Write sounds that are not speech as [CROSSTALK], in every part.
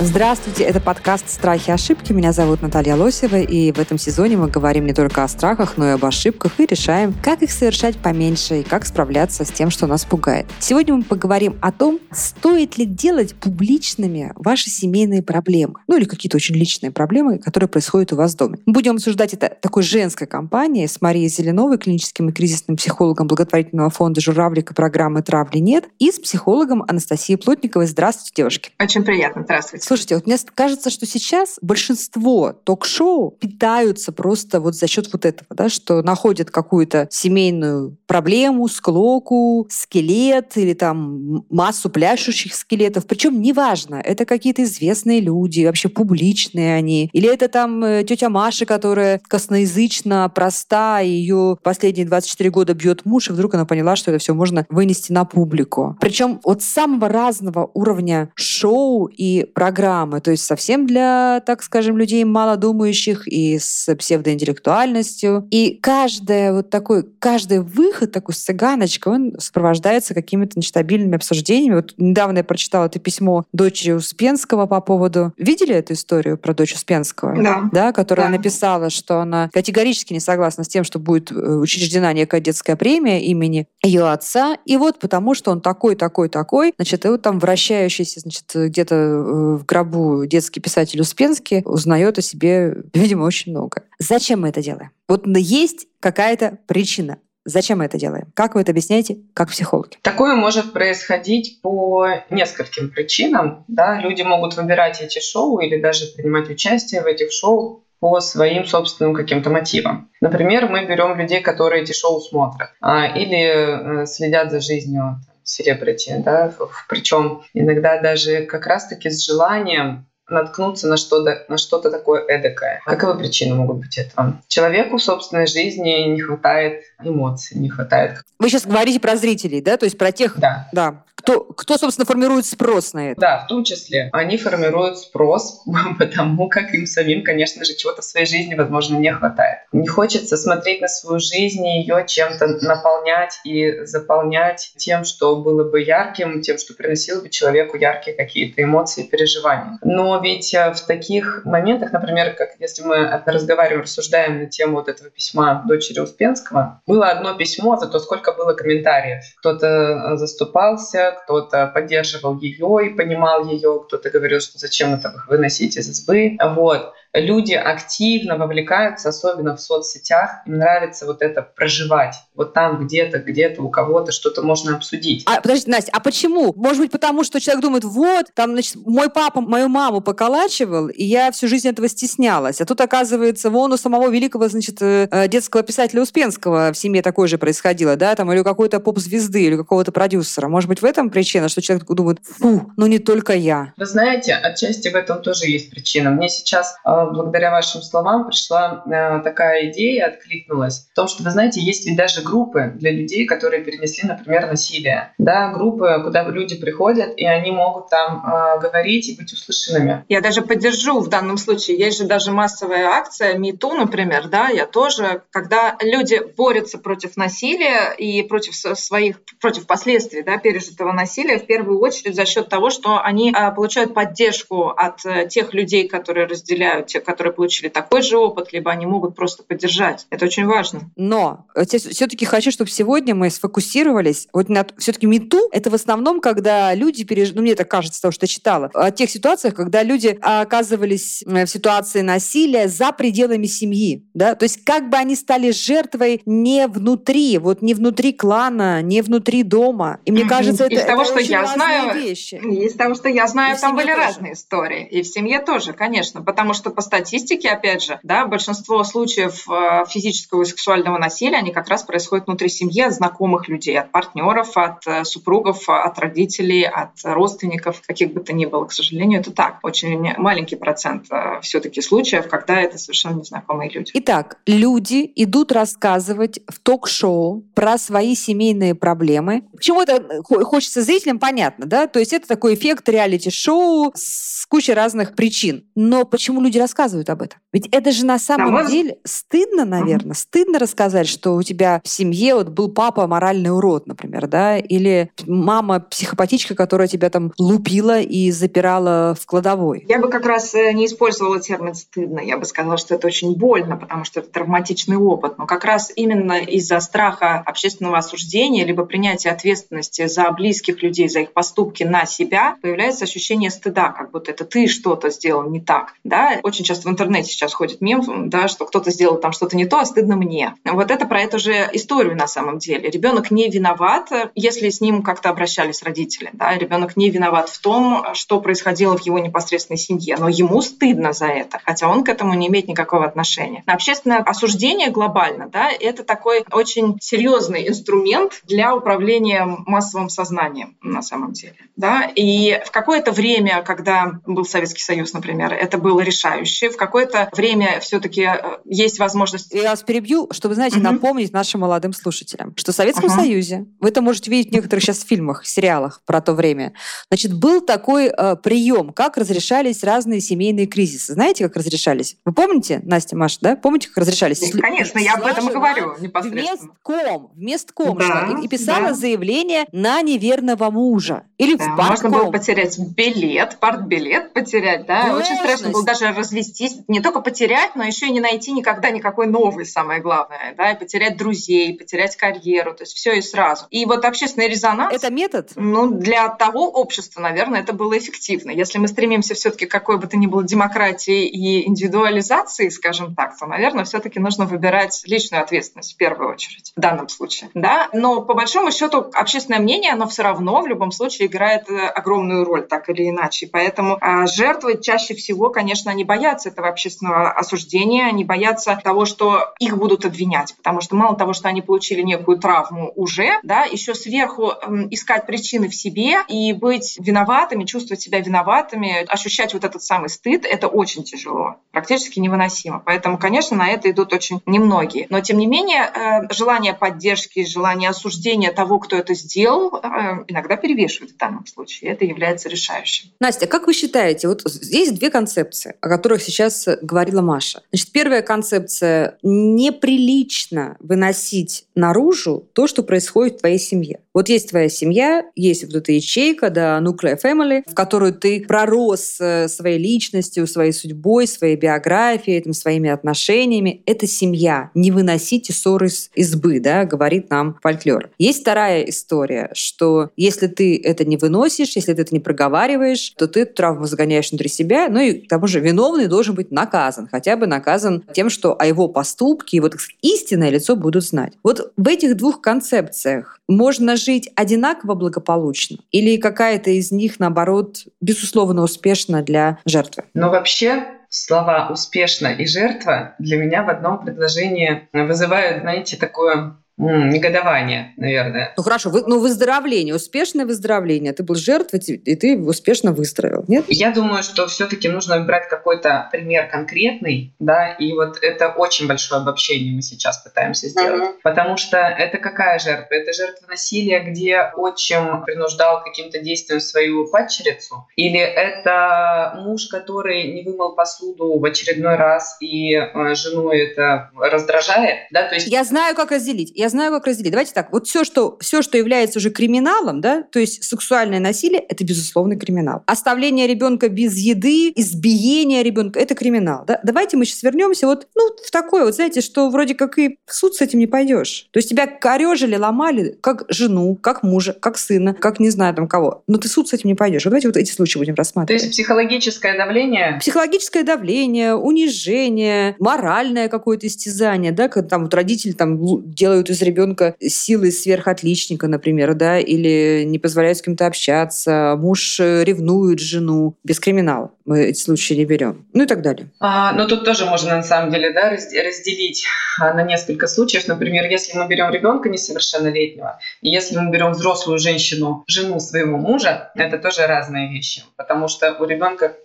Здравствуйте, это подкаст «Страхи и ошибки». Меня зовут Наталья Лосева, и в этом сезоне мы говорим не только о страхах, но и об ошибках и решаем, как их совершать поменьше и как справляться с тем, что нас пугает. Сегодня мы поговорим о том, стоит ли делать публичными ваши семейные проблемы, ну или какие-то очень личные проблемы, которые происходят у вас в доме. Мы будем обсуждать это такой женской компанией с Марией Зеленовой, клиническим и кризисным психологом благотворительного фонда «Журавлик» и программы «Травли нет», и с психологом Анастасией Плотниковой. Здравствуйте, девушки. Очень приятно. Здравствуйте. Слушайте, вот мне кажется, что сейчас большинство ток-шоу питаются просто вот за счет вот этого, да, что находят какую-то семейную проблему, склоку, скелет или там массу пляшущих скелетов. Причем неважно, это какие-то известные люди, вообще публичные они. Или это там э, тетя Маша, которая косноязычна, проста, ее последние 24 года бьет муж, и вдруг она поняла, что это все можно вынести на публику. Причем от самого разного уровня шоу и программ программы, то есть совсем для, так скажем, людей малодумающих и с псевдоинтеллектуальностью. И каждая вот такой, каждый выход такой с цыганочкой, он сопровождается какими-то нестабильными обсуждениями. Вот недавно я прочитала это письмо дочери Успенского по поводу... Видели эту историю про дочь Успенского? Да. Да, которая Да. написала, что она категорически не согласна с тем, что будет э, учреждена некая детская премия имени ее отца. И вот потому, что он такой, такой, такой, значит, и вот там вращающийся, значит, где-то э, в гробу детский писатель Успенский узнает о себе, видимо, очень много. Зачем мы это делаем? Вот есть какая-то причина. Зачем мы это делаем? Как вы это объясняете, как психологи? Такое может происходить по нескольким причинам. Да? Люди могут выбирать эти шоу или даже принимать участие в этих шоу по своим собственным каким-то мотивам. Например, мы берем людей, которые эти шоу смотрят а, или э, следят за жизнью селебрити, да, причем иногда даже как раз-таки с желанием наткнуться на что-то, на что-то такое эдакое. Каковы причины могут быть этого? Человеку в собственной жизни не хватает эмоций, не хватает... Вы сейчас говорите про зрителей, да? То есть про тех, Да, да, кто, кто, собственно, формирует спрос на это. Да, в том числе они формируют спрос, [LAUGHS] потому как им самим, конечно же, чего-то в своей жизни, возможно, не хватает. Не хочется смотреть на свою жизнь и ее чем-то наполнять и заполнять тем, что было бы ярким, тем, что приносило бы человеку яркие какие-то эмоции и переживания. Но ведь э, в таких моментах, например, как если мы разговариваем, рассуждаем на тему вот этого письма дочери Успенского, было одно письмо, зато сколько было комментариев. Кто-то э, заступался, кто-то поддерживал ее и понимал ее, кто-то говорил, что зачем это выносить из избы. Вот. Люди активно вовлекаются, особенно в соцсетях. Им нравится вот это проживать. Вот там где-то, где-то у кого-то что-то можно обсудить. А, подождите, Настя, а почему? Может быть, потому что человек думает, вот, там, значит, мой папа мою маму поколачивал, и я всю жизнь этого стеснялась. А тут, оказывается, вон у самого великого, значит, э, э, детского писателя Успенского в семье такое же происходило, да, там, или у какой-то поп-звезды, или какого-то продюсера. Может быть, в этом причина, что человек думает, фу, ну не только я. Вы знаете, отчасти в этом тоже есть причина. Мне сейчас, э, благодаря вашим словам, пришла э, такая идея, откликнулась. В том, что, вы знаете, есть ведь даже группы для людей, которые перенесли, например, насилие. Да, группы, куда люди приходят, и они могут там э, говорить и быть услышанными. Я даже поддержу в данном случае. Есть же даже массовая акция МИТУ, например, да, я тоже, когда люди борются против насилия и против своих, против последствий, да, пережитого насилия, в первую очередь за счет того, что они а, получают поддержку от э, тех людей, которые разделяют, тех, которые получили такой же опыт, либо они могут просто поддержать. Это очень важно. Но все-таки хочу, чтобы сегодня мы сфокусировались вот на все-таки мету. Это в основном, когда люди переж... ну мне так кажется, того, что я читала, о тех ситуациях, когда люди оказывались э, в ситуации насилия за пределами семьи, да, то есть как бы они стали жертвой не внутри, вот не внутри клана, не внутри дома. И мне кажется, это, Из того, это что очень я знаю, вещи. Из того, что я знаю, И там были тоже. разные истории. И в семье тоже, конечно. Потому что по статистике, опять же, да, большинство случаев э, физического и сексуального насилия, они как раз происходят внутри семьи от знакомых людей, от партнеров, от э, супругов, от родителей, от родственников, каких бы то ни было. К сожалению, это так. Очень маленький процент э, все-таки случаев, когда это совершенно незнакомые люди. Итак, люди идут рассказывать в ток-шоу про свои семейные проблемы. Почему это хочется зрителям, понятно, да? То есть это такой эффект реалити-шоу с кучей разных причин. Но почему люди рассказывают об этом? Ведь это же на самом на деле стыдно, наверное, угу. стыдно рассказать, что у тебя в семье вот был папа моральный урод, например, да, или мама психопатичка, которая тебя там лупила и запирала в кладовой. Я бы как раз э, не использовала термин стыдно, я бы сказала, что это очень больно, потому что это травматичный опыт, но как раз именно из-за страха общественного осуждения либо принятия ответственности за близких людей, за их поступки на себя, появляется ощущение стыда, как будто это ты что-то сделал не так. Да? Очень часто в интернете сейчас ходит мем, да, что кто-то сделал там что-то не то, а стыдно мне. Вот это про эту же историю на самом деле. Ребенок не виноват, если с ним как-то обращались родители. Да? Ребенок не виноват в том, что происходило в его непосредственной семье, но ему стыдно за это, хотя он к этому не имеет никакого отношения. Общественное осуждение глобально, да, это такой очень серьезный инструмент для управления массовым сознанием на самом деле. Да? И в какое-то время, когда был Советский Союз, например, это было решающее, в какое-то время все-таки э, есть возможность... Я вас перебью, чтобы, знаете, угу. напомнить нашим молодым слушателям, что в Советском угу. Союзе, вы это можете видеть в некоторых сейчас фильмах, сериалах про то время, значит, был такой э, прием, как разрешались разные семейные кризисы. Знаете, как разрешались? Вы помните, Настя, Маша, да? Помните, как разрешались? Ну, конечно, я об этом и говорю непосредственно. Вместком, вместком, да, что, и, и писала да. заявление на неверного мужа. Или да, в партком. Можно было потерять билет, партбилет потерять, да? Точность. Очень страшно было даже развестись, не только потерять, но еще и не найти никогда никакой новый, самое главное, да, и потерять друзей, потерять карьеру, то есть все и сразу. И вот общественный резонанс... Это метод? Ну, для того общества, наверное, это было эффективно. Если мы стремимся все-таки к какой бы то ни было демократии и индивидуализации, скажем так, то, наверное, все-таки нужно выбирать личную ответственность в первую очередь в данном случае. Да? Но по большому счету общественное мнение, оно все равно в любом случае играет э, огромную роль, так или иначе. Поэтому а, жертвы чаще всего, конечно, они боятся этого общественного осуждения, они боятся того, что их будут обвинять, потому что мало того, что они получили некую травму уже, да, еще сверху искать причины в себе и быть виноватыми, чувствовать себя виноватыми, ощущать вот этот самый стыд, это очень тяжело, практически невыносимо. Поэтому, конечно, на это идут очень немногие. Но, тем не менее, э, желание поддержки, желание осуждения того, кто это сделал, э, иногда перевешивает в данном случае. Это является решающим. Настя, как вы считаете, вот здесь две концепции, о которых сейчас говорила Маша. Значит, первая концепция – неприлично выносить наружу то, что происходит в твоей семье. Вот есть твоя семья, есть вот эта ячейка, да, nuclear family, в которую ты пророс э, своей личностью, своей судьбой, своей биографией, этим, своими отношениями. Это семья. Не выносите ссоры из избы, да, говорит нам фольклор. Есть вторая история, что если ты это не выносишь, если ты это не проговариваешь, то ты травму загоняешь внутри себя, ну и к тому же виновный должен быть наказан, хотя бы наказан тем, что о его поступке, его, так истинное лицо будут знать. Вот в этих двух концепциях можно жить жить одинаково благополучно? Или какая-то из них, наоборот, безусловно успешна для жертвы? Но вообще слова «успешно» и «жертва» для меня в одном предложении вызывают, знаете, такое негодование, наверное. Ну хорошо, вы, ну выздоровление, успешное выздоровление. Ты был жертвой, и ты успешно выздоровел, нет? Я думаю, что все-таки нужно брать какой-то пример конкретный, да, и вот это очень большое обобщение мы сейчас пытаемся сделать. Uh-huh. Потому что это какая жертва? Это жертва насилия, где отчим принуждал каким-то действием свою падчерицу? Или это муж, который не вымыл посуду в очередной раз и э, жену это раздражает? Да, то есть... Я знаю, как разделить. Я знаю, как разделить. Давайте так. Вот все, что, все, что является уже криминалом, да, то есть сексуальное насилие, это безусловный криминал. Оставление ребенка без еды, избиение ребенка, это криминал. Да? Давайте мы сейчас вернемся вот ну, в такое, вот знаете, что вроде как и в суд с этим не пойдешь. То есть тебя корежили, ломали, как жену, как мужа, как сына, как не знаю там кого. Но ты суд с этим не пойдешь. Вот давайте вот эти случаи будем рассматривать. То есть психологическое давление? Психологическое давление, унижение, моральное какое-то истязание, да, когда там вот родители там делают из без ребенка силой сверхотличника, например, да, или не позволяет с кем-то общаться, муж ревнует жену, без криминала. Мы эти случаи не берем. Ну и так далее. А, но тут тоже можно на самом деле да, разделить а, на несколько случаев. Например, если мы берем ребенка несовершеннолетнего, и если мы берем взрослую женщину, жену своего мужа, это тоже разные вещи. Потому что у ребенка,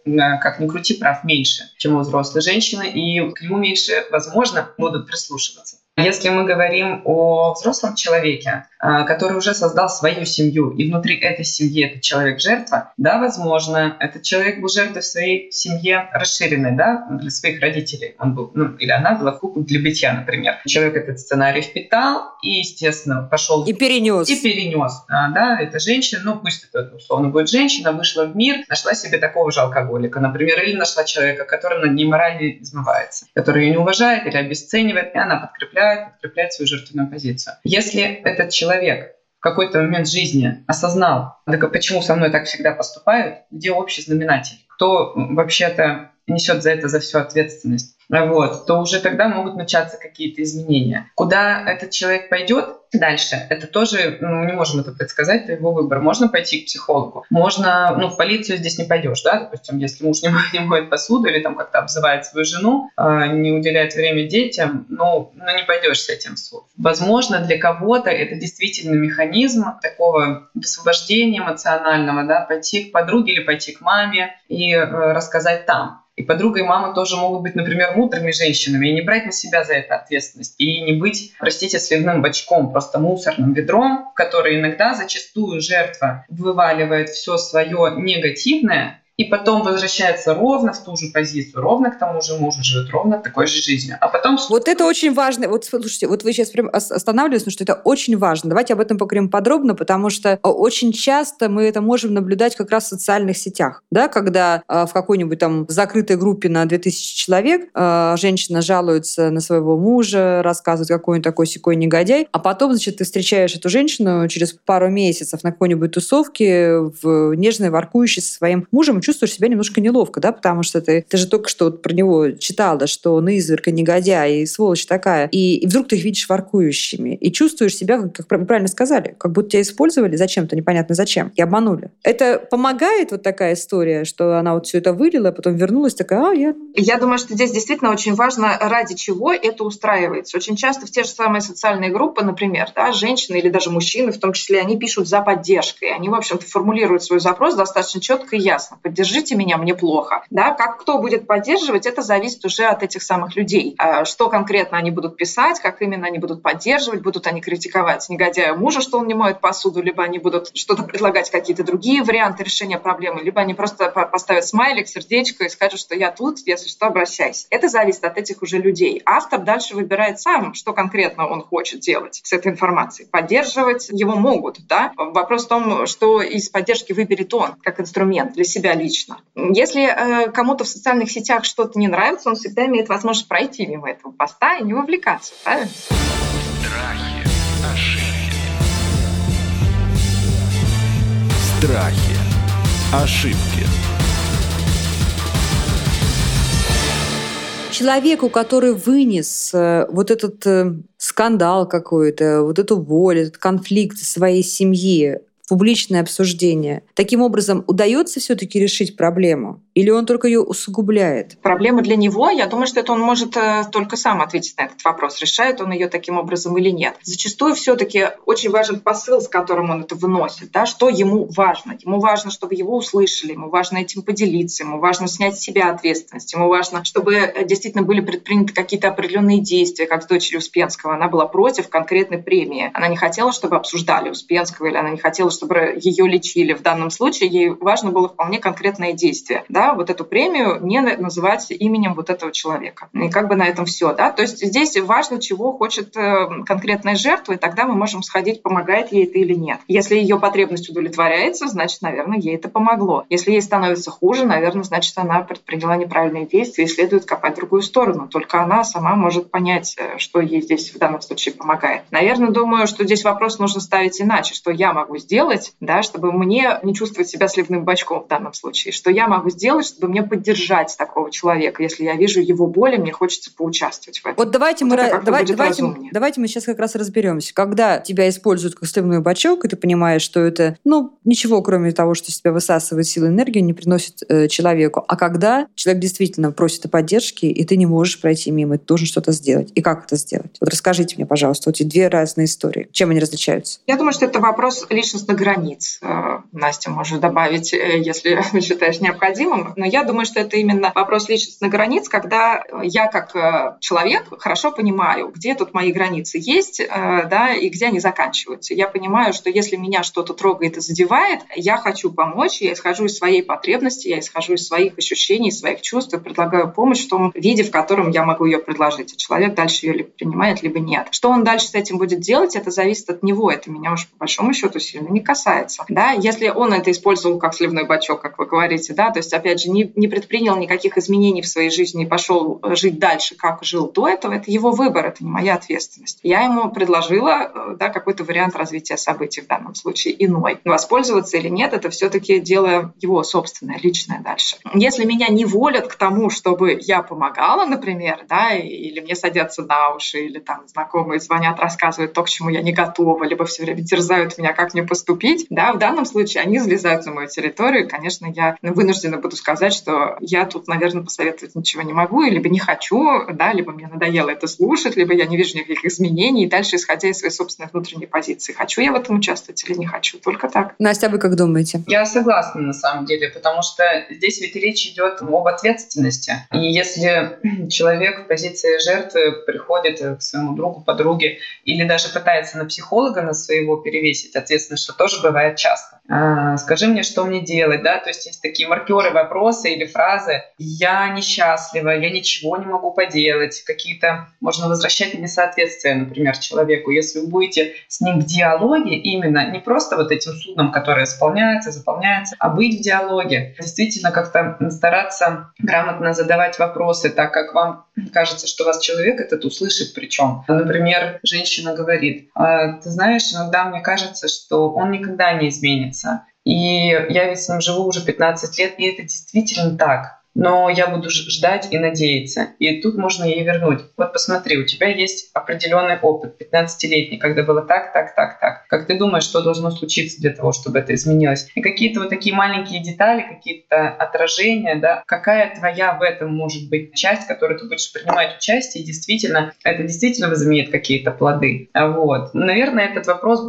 как ни крути, прав меньше, чем у взрослой женщины, и к нему меньше, возможно, будут прислушиваться. Если мы говорим о взрослом человеке, который уже создал свою семью, и внутри этой семьи этот человек жертва, да, возможно, этот человек был жертвой в своей семье расширенной, да, для своих родителей. Он был, ну, или она была куклой для бытия, например. Человек этот сценарий впитал и, естественно, пошел... И перенес. И перенес, а, да, эта женщина, ну, пусть это условно будет женщина, вышла в мир, нашла себе такого же алкоголика, например, или нашла человека, который над ней морально измывается, который ее не уважает или обесценивает, и она подкрепляет подкрепляет, подкрепляет свою жертвенную позицию. Если этот человек в какой-то момент жизни осознал, так почему со мной так всегда поступают, где общий знаменатель, кто вообще-то несет за это за всю ответственность, вот, то уже тогда могут начаться какие-то изменения. Куда этот человек пойдет дальше, это тоже, ну, мы не можем это предсказать, это его выбор. Можно пойти к психологу, можно, ну, в полицию здесь не пойдешь, да, допустим, если муж не [LAUGHS] не моет посуду или там как-то обзывает свою жену, э, не уделяет время детям, ну, ну, не пойдешь с этим в суд. Возможно, для кого-то это действительно механизм такого освобождения эмоционального, да, пойти к подруге или пойти к маме и э, рассказать там. И подруга и мама тоже могут быть, например, мудрыми женщинами и не брать на себя за это ответственность. И не быть, простите, сливным бачком, просто мусорным ведром, в который иногда зачастую жертва вываливает все свое негативное, и потом возвращается ровно в ту же позицию, ровно к тому же мужу, живет ровно такой же жизнью. А потом... Вот это очень важно. Вот слушайте, вот вы сейчас прям останавливаетесь, потому что это очень важно. Давайте об этом поговорим подробно, потому что а, очень часто мы это можем наблюдать как раз в социальных сетях, да, когда э, в какой-нибудь там закрытой группе на 2000 человек э, женщина жалуется на своего мужа, рассказывает, какой он такой секой негодяй, а потом, значит, ты встречаешь эту женщину через пару месяцев на какой-нибудь тусовке в нежной, воркующей со своим мужем, чувствуешь себя немножко неловко, да, потому что ты, ты же только что вот про него читала, что он изверг и негодяй, и сволочь такая, и, и вдруг ты их видишь воркующими, и чувствуешь себя, как, как правильно сказали, как будто тебя использовали зачем-то, непонятно зачем, и обманули. Это помогает вот такая история, что она вот все это вылила, а потом вернулась такая, а, я... Я думаю, что здесь действительно очень важно, ради чего это устраивается. Очень часто в те же самые социальные группы, например, да, женщины или даже мужчины, в том числе, они пишут за поддержкой. Они, в общем-то, формулируют свой запрос достаточно четко и ясно поддержите меня, мне плохо. Да, как кто будет поддерживать, это зависит уже от этих самых людей. А что конкретно они будут писать, как именно они будут поддерживать, будут они критиковать негодяя мужа, что он не моет посуду, либо они будут что-то предлагать, какие-то другие варианты решения проблемы, либо они просто поставят смайлик, сердечко и скажут, что я тут, если что, обращайся. Это зависит от этих уже людей. Автор дальше выбирает сам, что конкретно он хочет делать с этой информацией. Поддерживать его могут, да? Вопрос в том, что из поддержки выберет он как инструмент для себя лично. Если э, кому-то в социальных сетях что-то не нравится, он всегда имеет возможность пройти мимо этого поста и не вовлекаться, правильно? Страхи, ошибки. Страхи, ошибки. Человеку, который вынес э, вот этот э, скандал какой-то, вот эту боль, этот конфликт своей семьи публичное обсуждение. Таким образом, удается все-таки решить проблему? Или он только ее усугубляет? Проблема для него, я думаю, что это он может э, только сам ответить на этот вопрос, решает он ее таким образом или нет. Зачастую все-таки очень важен посыл, с которым он это выносит, да, что ему важно. Ему важно, чтобы его услышали, ему важно этим поделиться, ему важно снять с себя ответственность, ему важно, чтобы э, действительно были предприняты какие-то определенные действия, как с дочерью Успенского. Она была против конкретной премии. Она не хотела, чтобы обсуждали Успенского, или она не хотела, чтобы ее лечили. В данном случае ей важно было вполне конкретное действие. Да, вот эту премию не называть именем вот этого человека. И как бы на этом все. Да? То есть здесь важно, чего хочет э, конкретная жертва, и тогда мы можем сходить, помогает ей это или нет. Если ее потребность удовлетворяется, значит, наверное, ей это помогло. Если ей становится хуже, наверное, значит, она предприняла неправильные действия и следует копать в другую сторону. Только она сама может понять, э, что ей здесь в данном случае помогает. Наверное, думаю, что здесь вопрос нужно ставить иначе, что я могу сделать, сделать, да, чтобы мне не чувствовать себя сливным бачком в данном случае? Что я могу сделать, чтобы мне поддержать такого человека? Если я вижу его боль, мне хочется поучаствовать в этом. Вот давайте, вот мы, давай, давайте, давайте мы сейчас как раз разберемся. Когда тебя используют как сливной бачок, и ты понимаешь, что это, ну, ничего, кроме того, что себя высасывает силу энергию, не приносит э, человеку. А когда человек действительно просит о поддержке, и ты не можешь пройти мимо, ты должен что-то сделать. И как это сделать? Вот расскажите мне, пожалуйста, вот эти две разные истории. Чем они различаются? Я думаю, что это вопрос личностных границ. Э, Настя, может добавить, э, если [LAUGHS] считаешь необходимым. Но я думаю, что это именно вопрос личностных границ, когда я как э, человек хорошо понимаю, где тут мои границы есть, да, и где они заканчиваются. Я понимаю, что если меня что-то трогает и задевает, я хочу помочь, я исхожу из своей потребности, я исхожу из своих ощущений, своих чувств и предлагаю помощь в том виде, в котором я могу ее предложить. И человек дальше ее либо принимает, либо нет. Что он дальше с этим будет делать, это зависит от него. Это меня уж по большому счету сильно не касается. Да? Если он это использовал как сливной бачок, как вы говорите, да, то есть, опять же, не, не предпринял никаких изменений в своей жизни и пошел жить дальше, как жил до этого, это его выбор, это не моя ответственность. Я ему предложила э, да, какой-то вариант развития событий в данном случае иной. Воспользоваться или нет, это все-таки дело его собственное, личное дальше. Если меня не волят к тому, чтобы я помогала, например, да, или мне садятся на уши, или там знакомые звонят, рассказывают то, к чему я не готова, либо все время терзают меня, как мне поступить, да, в данном случае они залезают на мою территорию, и, конечно, я вынуждена буду сказать, что я тут, наверное, посоветовать ничего не могу, либо не хочу, да, либо мне надоело это слушать, либо я не вижу никаких изменений, и дальше, исходя из своей собственной внутренней позиции, хочу я в этом участвовать или не хочу, только так. Настя, а вы как думаете? Я согласна, на самом деле, потому что здесь ведь речь идет об ответственности. И если человек в позиции жертвы приходит к своему другу, подруге или даже пытается на психолога на своего перевесить ответственность, что тоже бывает часто. А, скажи мне, что мне делать, да, то есть есть такие маркеры, вопросы или фразы. «я несчастлива», «я ничего не могу поделать», какие-то, можно возвращать несоответствия, например, человеку. Если вы будете с ним в диалоге, именно не просто вот этим судном, которое исполняется, заполняется, а быть в диалоге, действительно как-то стараться грамотно задавать вопросы, так как вам кажется, что вас человек этот услышит причем. Например, женщина говорит, а, ты знаешь, иногда мне кажется, что он никогда не изменится. И я ведь с ним живу уже 15 лет, и это действительно так но я буду ждать и надеяться. И тут можно ей вернуть. Вот посмотри, у тебя есть определенный опыт, 15-летний, когда было так, так, так, так. Как ты думаешь, что должно случиться для того, чтобы это изменилось? И какие-то вот такие маленькие детали, какие-то отражения, да, какая твоя в этом может быть часть, в которой ты будешь принимать участие, и действительно, это действительно возымеет какие-то плоды. Вот. Наверное, этот вопрос,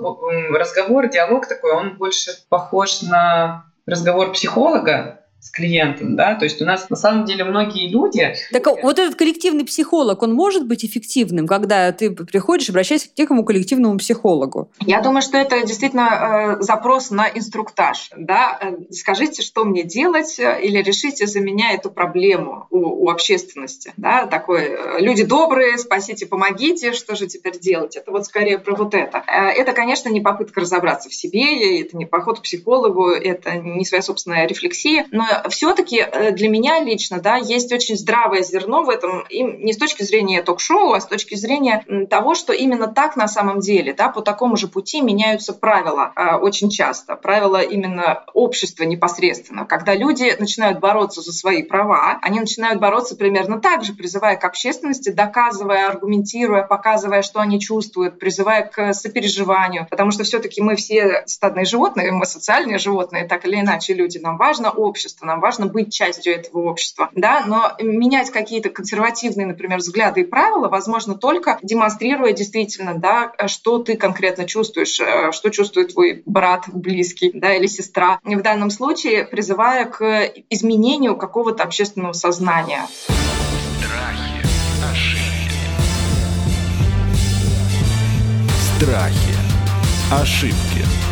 разговор, диалог такой, он больше похож на разговор психолога, с клиентом, да, то есть у нас на самом деле многие люди... Так вот этот коллективный психолог, он может быть эффективным, когда ты приходишь, обращаешься к некому коллективному психологу? Я думаю, что это действительно э, запрос на инструктаж, да, э, скажите, что мне делать, э, или решите за меня эту проблему у, у общественности, да, такой, э, люди добрые, спасите, помогите, что же теперь делать? Это вот скорее про вот это. Это, конечно, не попытка разобраться в себе, это не поход к психологу, это не своя собственная рефлексия, но все-таки э, для меня лично да, есть очень здравое зерно в этом, и не с точки зрения ток-шоу, а с точки зрения того, что именно так на самом деле, да, по такому же пути меняются правила а, очень часто. Правила именно общества непосредственно. Когда люди начинают бороться за свои права, они начинают бороться примерно так же, призывая к общественности, доказывая, аргументируя, показывая, что они чувствуют, призывая к сопереживанию. Потому что все-таки мы все стадные животные, мы социальные животные, так или иначе люди. Нам важно общество, общества, нам важно быть частью этого общества, да, но менять какие-то консервативные, например, взгляды и правила возможно только демонстрируя действительно, да, что ты конкретно чувствуешь, э, что чувствует твой брат близкий, да, или сестра. В данном случае призывая к изменению какого-то общественного сознания. Страхи, ошибки. Страхи, ошибки.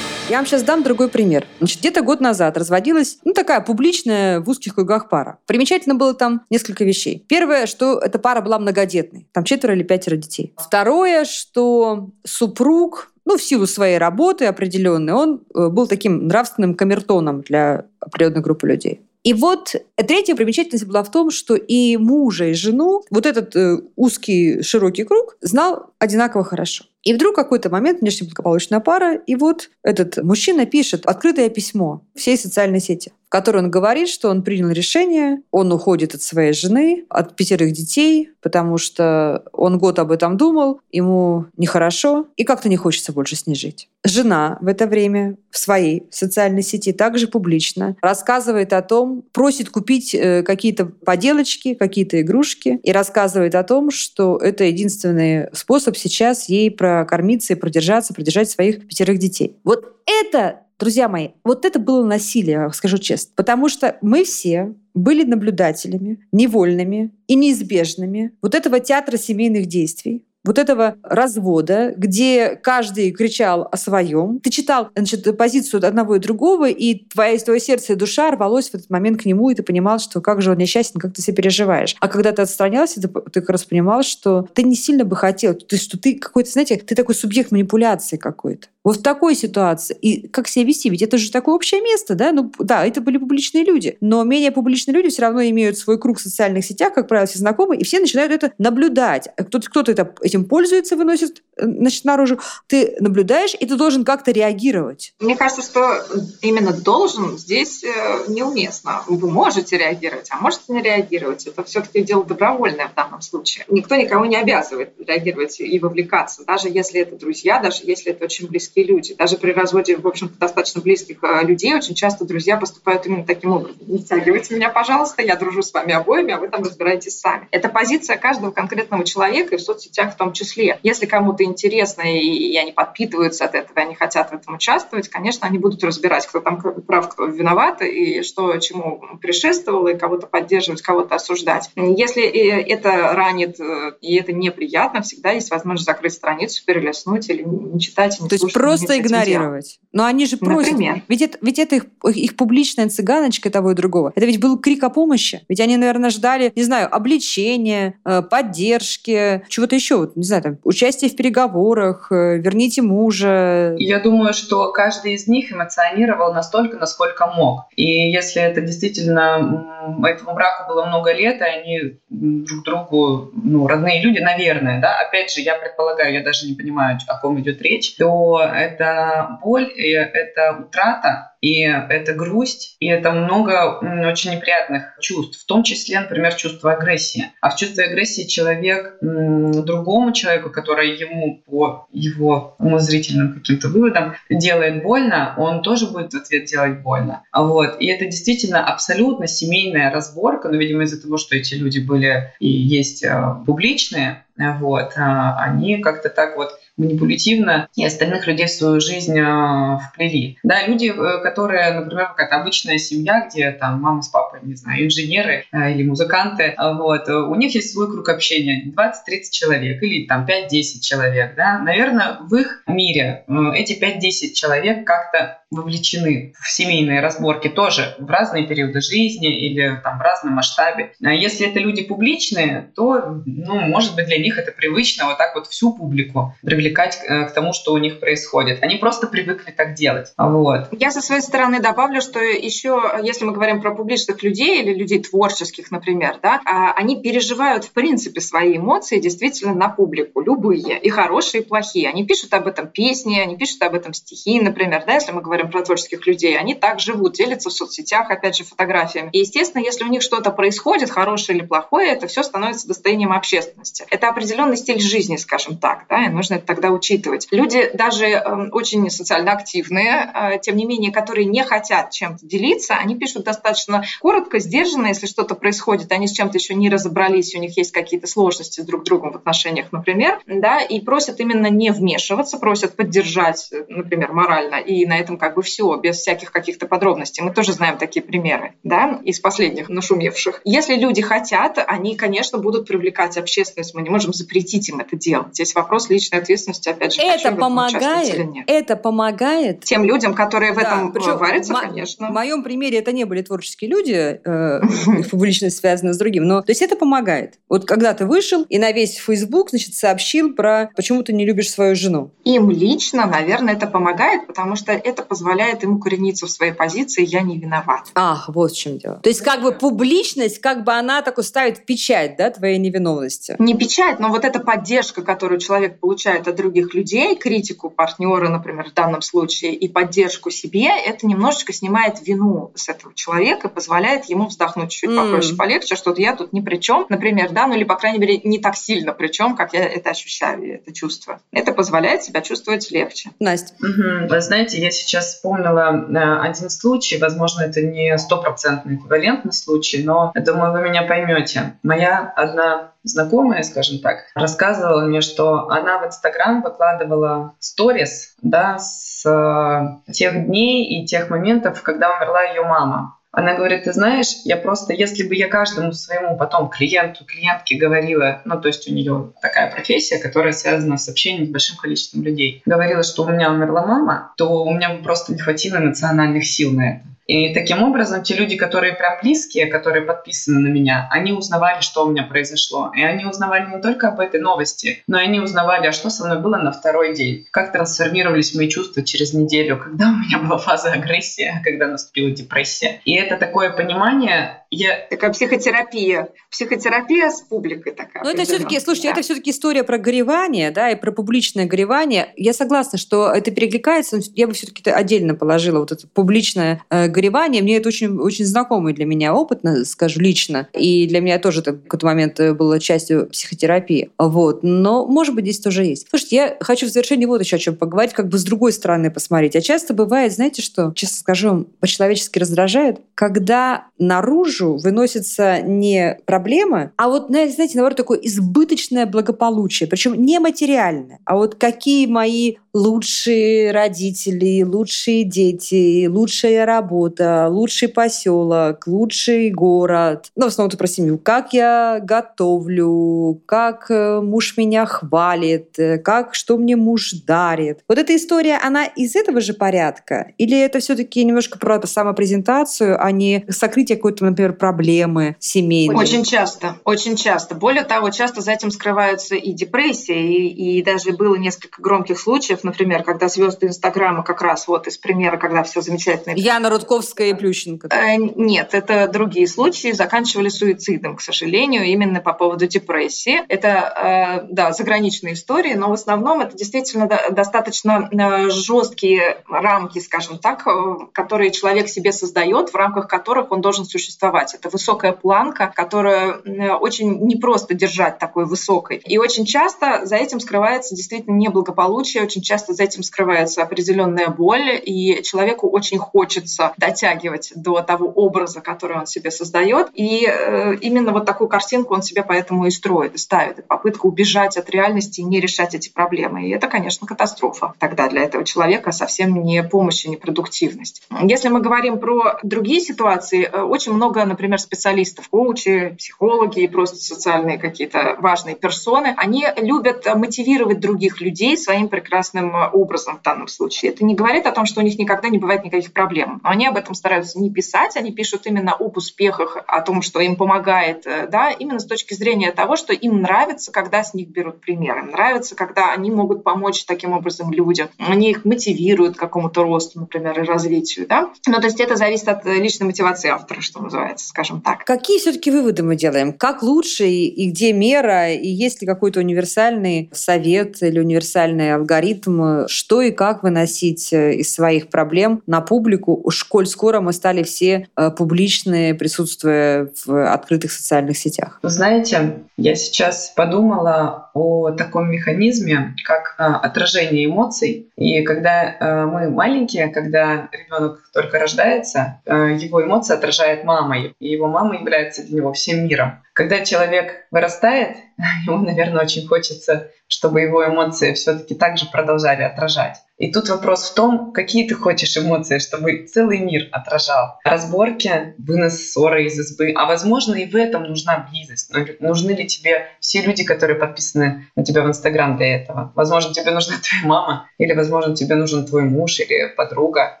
Я вам сейчас дам другой пример. Значит, где-то год назад разводилась, ну, такая публичная в узких кругах пара. Примечательно было там несколько вещей. Первое, что эта пара была многодетной. Там четверо или пятеро детей. Второе, что супруг ну, в силу своей работы определенной, он э, был таким нравственным камертоном для определенной группы людей. И вот третья примечательность была в том, что и мужа, и жену вот этот э, узкий широкий круг знал одинаково хорошо. И вдруг какой-то момент внешнеблагополучная пара, и вот этот мужчина пишет открытое письмо всей социальной сети которой он говорит, что он принял решение, он уходит от своей жены, от пятерых детей, потому что он год об этом думал, ему нехорошо, и как-то не хочется больше с ней жить. Жена в это время в своей социальной сети также публично рассказывает о том, просит купить э, какие-то поделочки, какие-то игрушки, и рассказывает о том, что это единственный способ сейчас ей прокормиться и продержаться, продержать своих пятерых детей. Вот это Друзья мои, вот это было насилие, скажу честно. Потому что мы все были наблюдателями, невольными и неизбежными вот этого театра семейных действий, вот этого развода, где каждый кричал о своем. Ты читал значит, позицию одного и другого, и твое, твое сердце и душа рвалось в этот момент к нему, и ты понимал, что как же он несчастен, как ты себя переживаешь. А когда ты отстранялся, ты, ты как раз понимал, что ты не сильно бы хотел, ты, что ты какой-то, знаете, ты такой субъект манипуляции какой-то. Вот в такой ситуации. И как себя вести? Ведь это же такое общее место, да? Ну, да, это были публичные люди. Но менее публичные люди все равно имеют свой круг в социальных сетях, как правило, все знакомые, и все начинают это наблюдать. Кто-то, кто-то это, этим пользуется, выносит э, значит, наружу. Ты наблюдаешь, и ты должен как-то реагировать. Мне кажется, что именно должен здесь э, неуместно. Вы можете реагировать, а можете не реагировать. Это все-таки дело добровольное в данном случае. Никто никого не обязывает реагировать и вовлекаться, даже если это друзья, даже если это очень близкие близкие люди. Даже при разводе, в общем-то, достаточно близких э, людей очень часто друзья поступают именно таким образом. Не втягивайте меня, пожалуйста, я дружу с вами обоими, а вы там разбираетесь сами. Это позиция каждого конкретного человека и в соцсетях в том числе. Если кому-то интересно и они подпитываются от этого, и они хотят в этом участвовать, конечно, они будут разбирать, кто там прав, кто виноват, и что чему предшествовало, и кого-то поддерживать, кого-то осуждать. Если э, это ранит э, и это неприятно, всегда есть возможность закрыть страницу, перелистнуть или не читать, не То слушать просто игнорировать. Но они же просят. Например. Ведь это, ведь это их, их публичная цыганочка того и другого. Это ведь был крик о помощи. Ведь они, наверное, ждали, не знаю, обличения, э, поддержки, чего-то еще. Вот, не знаю, там, участие в переговорах, э, верните мужа. Я думаю, что каждый из них эмоционировал настолько, насколько мог. И если это действительно этому браку было много лет, и они друг другу, ну, родные люди, наверное, да, опять же, я предполагаю, я даже не понимаю, о ком идет речь, то это боль, и это утрата, и это грусть, и это много очень неприятных чувств, в том числе, например, чувство агрессии. А в чувстве агрессии человек другому человеку, который ему по его умозрительным каким-то выводам делает больно, он тоже будет в ответ делать больно. Вот. И это действительно абсолютно семейная разборка, но, видимо, из-за того, что эти люди были и есть э, публичные, вот, а они как-то так вот манипулятивно и остальных людей в свою жизнь э, вплели. Да, люди, э, которые, например, какая-то обычная семья, где там мама с папой, не знаю, инженеры э, или музыканты, вот, у них есть свой круг общения, 20-30 человек или там 5-10 человек, да, наверное, в их мире эти 5-10 человек как-то вовлечены в семейные разборки тоже в разные периоды жизни или там в разном масштабе. А если это люди публичные, то, ну, может быть, для них это привычно вот так вот всю публику привлекать э, к тому, что у них происходит. Они просто привыкли так делать. Вот. Я со своей стороны добавлю, что еще, если мы говорим про публичных людей или людей творческих, например, да, а, они переживают в принципе свои эмоции действительно на публику, любые, и хорошие, и плохие. Они пишут об этом песни, они пишут об этом стихи, например, да, если мы говорим про творческих людей, они так живут, делятся в соцсетях, опять же, фотографиями. И, естественно, если у них что-то происходит, хорошее или плохое, это все становится достоянием общественности. Это определенный стиль жизни, скажем так, да, и нужно это тогда учитывать. Люди даже э, очень социально активные, э, тем не менее, которые не хотят чем-то делиться, они пишут достаточно коротко, сдержанно, если что-то происходит, они с чем-то еще не разобрались, у них есть какие-то сложности с друг другом в отношениях, например, да, и просят именно не вмешиваться, просят поддержать, например, морально, и на этом как бы все, без всяких каких-то подробностей. Мы тоже знаем такие примеры, да, из последних нашумевших. Если люди хотят, они, конечно, будут привлекать общественность. Мы не можем запретить им это делать. Здесь вопрос личной ответственности, опять же. Это помогает? Это помогает? Тем людям, которые в да, этом причем варятся, конечно. В моем примере это не были творческие люди, э, их публичность связана с другим, но то есть это помогает. Вот когда ты вышел и на весь Facebook, значит, сообщил про почему ты не любишь свою жену. Им лично, наверное, это помогает, потому что это позволяет позволяет ему корениться в своей позиции «я не виноват». Ах, вот в чем дело. То есть как бы публичность, как бы она такой ставит печать, да, твоей невиновности? Не печать, но вот эта поддержка, которую человек получает от других людей, критику партнера, например, в данном случае, и поддержку себе, это немножечко снимает вину с этого человека, позволяет ему вздохнуть чуть-чуть mm. попроще, полегче, что я тут ни при чем, например, да, ну или, по крайней мере, не так сильно при чем, как я это ощущаю, это чувство. Это позволяет себя чувствовать легче. Настя. Угу. Вы знаете, я сейчас вспомнила э, один случай, возможно, это не стопроцентный эквивалентный случай, но думаю, вы меня поймете. Моя одна знакомая, скажем так, рассказывала мне, что она в Инстаграм выкладывала сторис да, с э, тех дней и тех моментов, когда умерла ее мама. Она говорит, ты знаешь, я просто, если бы я каждому своему потом клиенту, клиентке говорила, ну, то есть у нее такая профессия, которая связана с общением с большим количеством людей, говорила, что у меня умерла мама, то у меня бы просто не хватило эмоциональных сил на это. И таким образом те люди, которые прям близкие, которые подписаны на меня, они узнавали, что у меня произошло. И они узнавали не только об этой новости, но и они узнавали, а что со мной было на второй день, как трансформировались мои чувства через неделю, [LAUGHS] когда у меня была фаза агрессии, а когда наступила депрессия. И это такое понимание, я... Такая психотерапия. Психотерапия с публикой такая. Но это все-таки, слушайте, да. это все-таки история про горевание, да, и про публичное горевание. Я согласна, что это перекликается, но я бы все-таки отдельно положила вот это публичное э, горевание. Мне это очень, очень знакомый для меня опыт, скажу лично. И для меня тоже это в какой-то момент э, было частью психотерапии. Вот. Но, может быть, здесь тоже есть. Слушайте, я хочу в завершении вот еще о чем поговорить, как бы с другой стороны посмотреть. А часто бывает, знаете что, честно скажу, по-человечески раздражает, когда наружу выносится не проблема, а вот, знаете, наоборот, такое избыточное благополучие. Причем не материальное, а вот какие мои лучшие родители, лучшие дети, лучшая работа, лучший поселок, лучший город. Ну, в основном это про семью. Как я готовлю, как э, муж меня хвалит, э, как что мне муж дарит. Вот эта история, она из этого же порядка? Или это все-таки немножко про самопрезентацию, а не сокрытие какой-то, например, проблемы семейной? Очень часто, очень часто. Более того, часто за этим скрываются и депрессия, и, и даже было несколько громких случаев, например, когда звезды Инстаграма как раз вот из примера, когда все замечательно. Яна Рудковская и Плющенко. Э, нет, это другие случаи, заканчивали суицидом, к сожалению, именно по поводу депрессии. Это, э, да, заграничные истории, но в основном это действительно достаточно э, жесткие рамки, скажем так, которые человек себе создает, в рамках которых он должен существовать. Это высокая планка, которую очень непросто держать такой высокой. И очень часто за этим скрывается действительно неблагополучие, очень часто часто за этим скрывается определенная боль, и человеку очень хочется дотягивать до того образа, который он себе создает. И э, именно вот такую картинку он себе поэтому и строит, и ставит. И попытка убежать от реальности и не решать эти проблемы. И это, конечно, катастрофа тогда для этого человека, совсем не помощь и не продуктивность. Если мы говорим про другие ситуации, э, очень много, например, специалистов, коучи, психологи и просто социальные какие-то важные персоны, они любят мотивировать других людей своим прекрасным естественным образом в данном случае. Это не говорит о том, что у них никогда не бывает никаких проблем. Но они об этом стараются не писать, они пишут именно об успехах, о том, что им помогает, э, да, именно с точки зрения того, что им нравится, когда с них берут примеры. Им нравится, когда они могут помочь таким образом людям. Они их мотивируют к какому-то росту, например, и развитию. Да? Ну, то есть это зависит от личной мотивации автора, что называется, скажем так. Какие все-таки выводы мы делаем? Как лучше и где мера? И есть ли какой-то универсальный совет или универсальный алгоритм алгоритм, что и как выносить э, из своих проблем на публику. Уж коль скоро мы стали все э, публичные, присутствуя в открытых социальных сетях. Знаете, я сейчас подумала о таком механизме, как э, отражение эмоций. И когда мы маленькие, когда ребенок только рождается, его эмоции отражает мама, и его мама является для него всем миром. Когда человек вырастает, [LAUGHS] ему, наверное, очень хочется, чтобы его эмоции все-таки также продолжали отражать. И тут вопрос в том, какие ты хочешь эмоции, чтобы целый мир отражал. Разборки, вынос ссоры из избы. А возможно, и в этом нужна близость. Нужны ли тебе все люди, которые подписаны на тебя в Инстаграм для этого? Возможно, тебе нужна твоя мама, или, возможно, тебе нужен твой муж или подруга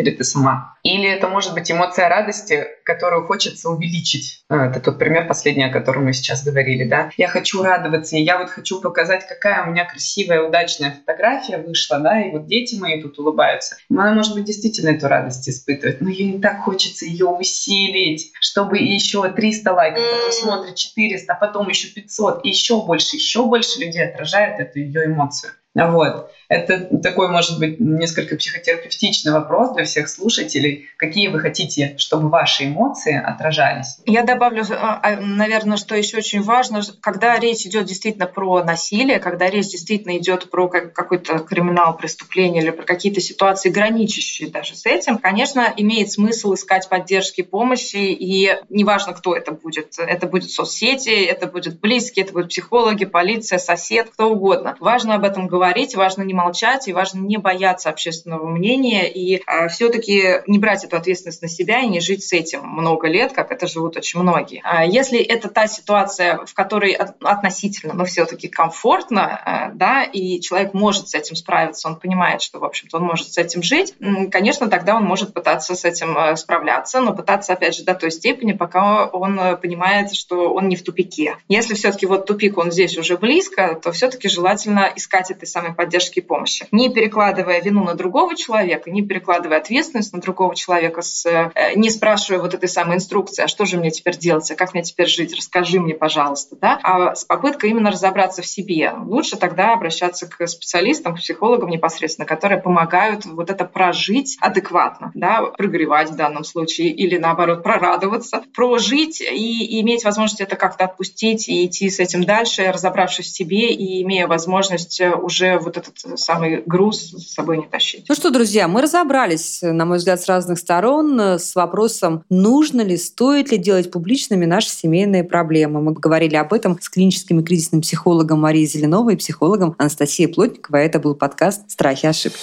или ты сама. Или это может быть эмоция радости, которую хочется увеличить. А, это тот пример последний, о котором мы сейчас говорили. Да? Я хочу радоваться, и я вот хочу показать, какая у меня красивая, удачная фотография вышла, да, и вот дети мои тут улыбаются. Она, может быть, действительно эту радость испытывает, но ей не так хочется ее усилить, чтобы еще 300 лайков, потом смотрит 400, а потом еще 500, и еще больше, еще больше людей отражает эту ее эмоцию. Вот. Это такой, может быть, несколько психотерапевтичный вопрос для всех слушателей. Какие вы хотите, чтобы ваши эмоции отражались? Я добавлю, а, а, наверное, что еще очень важно, когда речь идет действительно про насилие, когда речь действительно идет про какой-то криминал, преступление или про какие-то ситуации, граничащие даже с этим, конечно, имеет смысл искать поддержки, помощи, и неважно, кто это будет. Это будет соцсети, это будет близкие, это будут психологи, полиция, сосед, кто угодно. Важно об этом говорить, важно не молчать, и важно не бояться общественного мнения, и э, все-таки не брать эту ответственность на себя и не жить с этим много лет, как это живут очень многие. А если это та ситуация, в которой относительно, но все-таки комфортно, э, да, и человек может с этим справиться, он понимает, что, в общем-то, он может с этим жить, конечно, тогда он может пытаться с этим э, справляться, но пытаться, опять же, до той степени, пока он э, понимает, что он не в тупике. Если все-таки вот тупик, он здесь уже близко, то все-таки желательно искать этой самой поддержки помощи. Не перекладывая вину на другого человека, не перекладывая ответственность на другого человека, с, э, не спрашивая вот этой самой инструкции, а что же мне теперь делать, а как мне теперь жить, расскажи мне, пожалуйста, да, а с попыткой именно разобраться в себе. Лучше тогда обращаться к специалистам, к психологам непосредственно, которые помогают вот это прожить адекватно, да, прогревать в данном случае или наоборот прорадоваться, прожить и иметь возможность это как-то отпустить и идти с этим дальше, разобравшись в себе и имея возможность уже вот этот самый груз с собой не тащить. Ну что, друзья, мы разобрались, на мой взгляд, с разных сторон с вопросом, нужно ли, стоит ли делать публичными наши семейные проблемы. Мы говорили об этом с клиническим и кризисным психологом Марией Зеленовой и психологом Анастасией Плотниковой. Это был подкаст «Страхи и ошибки».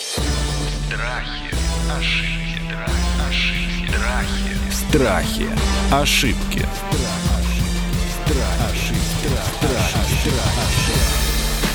Страхи, ошибки, ошибки, страхи. Страхи. Ошибки.